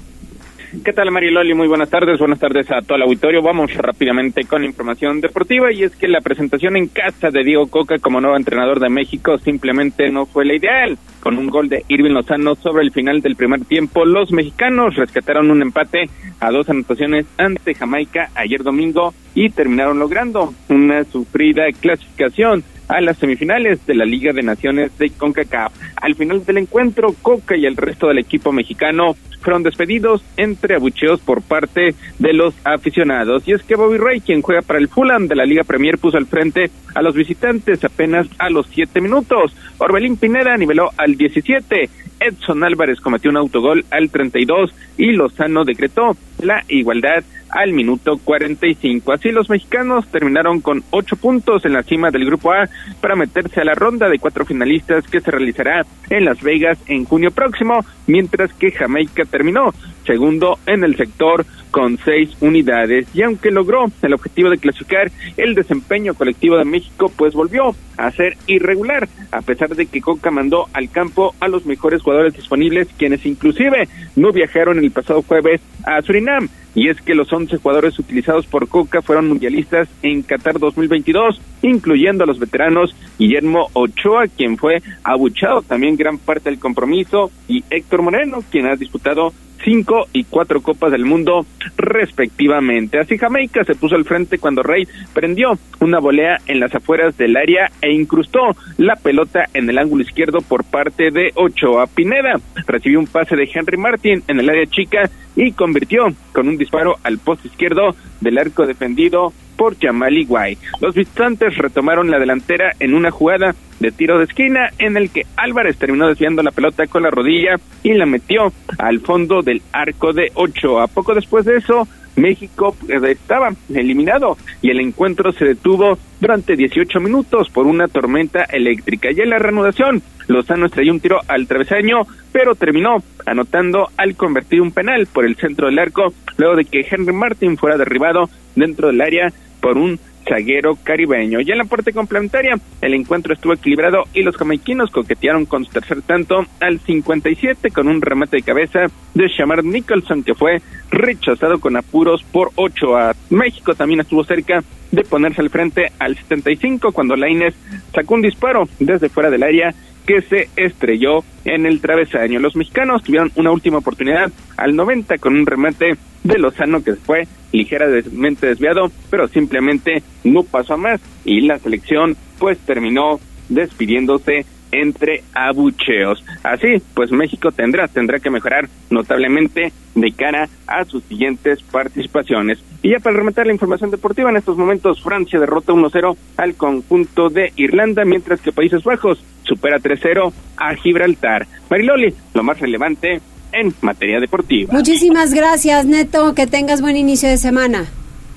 ¿Qué tal, Mariloli? Muy buenas tardes. Buenas tardes a todo el auditorio. Vamos rápidamente con información deportiva y es que la presentación en casa de Diego Coca como nuevo entrenador de México simplemente no fue la ideal. Con un gol de Irving Lozano sobre el final del primer tiempo, los mexicanos rescataron un empate a dos anotaciones ante Jamaica ayer domingo y terminaron logrando una sufrida clasificación a las semifinales de la Liga de Naciones de CONCACAF. Al final del encuentro, Coca y el resto del equipo mexicano fueron despedidos entre abucheos por parte de los aficionados. Y es que Bobby Ray, quien juega para el Fulham de la Liga Premier, puso al frente a los visitantes apenas a los siete minutos. Orbelín Pineda niveló al 17. Edson Álvarez cometió un autogol al 32 y Lozano decretó la igualdad al minuto 45. Así los mexicanos terminaron con ocho puntos en la cima del grupo A para meterse a la ronda de cuatro finalistas que se realizará en Las Vegas en junio próximo, mientras que Jamaica terminó segundo en el sector con seis unidades. Y aunque logró el objetivo de clasificar, el desempeño colectivo de México pues volvió a ser irregular, a pesar de que Coca mandó al campo a los mejores jugadores disponibles, quienes inclusive no viajaron el pasado jueves a Surinam. Y es que los 11 jugadores utilizados por Coca fueron mundialistas en Qatar 2022, incluyendo a los veteranos Guillermo Ochoa, quien fue abuchado también gran parte del compromiso, y Héctor Moreno, quien ha disputado cinco y cuatro copas del mundo respectivamente. Así Jamaica se puso al frente cuando Rey prendió una volea en las afueras del área e incrustó la pelota en el ángulo izquierdo por parte de Ochoa Pineda. Recibió un pase de Henry Martin en el área chica y convirtió con un disparo al poste izquierdo del arco defendido por Jamal Iguay. Los visitantes retomaron la delantera en una jugada de tiro de esquina en el que Álvarez terminó desviando la pelota con la rodilla y la metió al fondo del arco de ocho. A poco después de eso, México eh, estaba eliminado y el encuentro se detuvo durante 18 minutos por una tormenta eléctrica. Y en la reanudación, Lozano estrelló un tiro al travesaño, pero terminó anotando al convertir un penal por el centro del arco, luego de que Henry Martin fuera derribado dentro del área por un zaguero caribeño. Y en la parte complementaria, el encuentro estuvo equilibrado y los jamaiquinos coquetearon con su tercer tanto al 57 con un remate de cabeza de Shamar Nicholson que fue rechazado con apuros por 8 a México. También estuvo cerca de ponerse al frente al 75 cuando Laines sacó un disparo desde fuera del área que se estrelló en el travesaño. Los mexicanos tuvieron una última oportunidad al 90 con un remate de Lozano que fue ligeramente desviado, pero simplemente no pasó a más y la selección pues terminó despidiéndose entre abucheos. Así, pues México tendrá tendrá que mejorar notablemente de cara a sus siguientes participaciones. Y ya para rematar la información deportiva, en estos momentos Francia derrota 1-0 al conjunto de Irlanda, mientras que Países Bajos supera 3-0 a Gibraltar. Mariloli, lo más relevante en materia deportiva. Muchísimas gracias, Neto. Que tengas buen inicio de semana.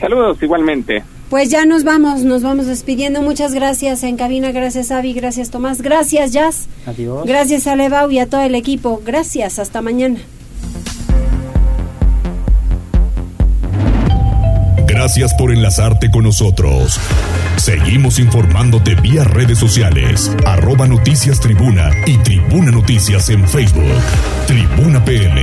Saludos igualmente. Pues ya nos vamos, nos vamos despidiendo. Muchas gracias en cabina, gracias Avi, gracias Tomás, gracias Jazz. Adiós. Gracias a Levau y a todo el equipo. Gracias, hasta mañana. Gracias por enlazarte con nosotros. Seguimos informándote vía redes sociales, arroba noticias tribuna y tribuna noticias en Facebook. Tribuna PM.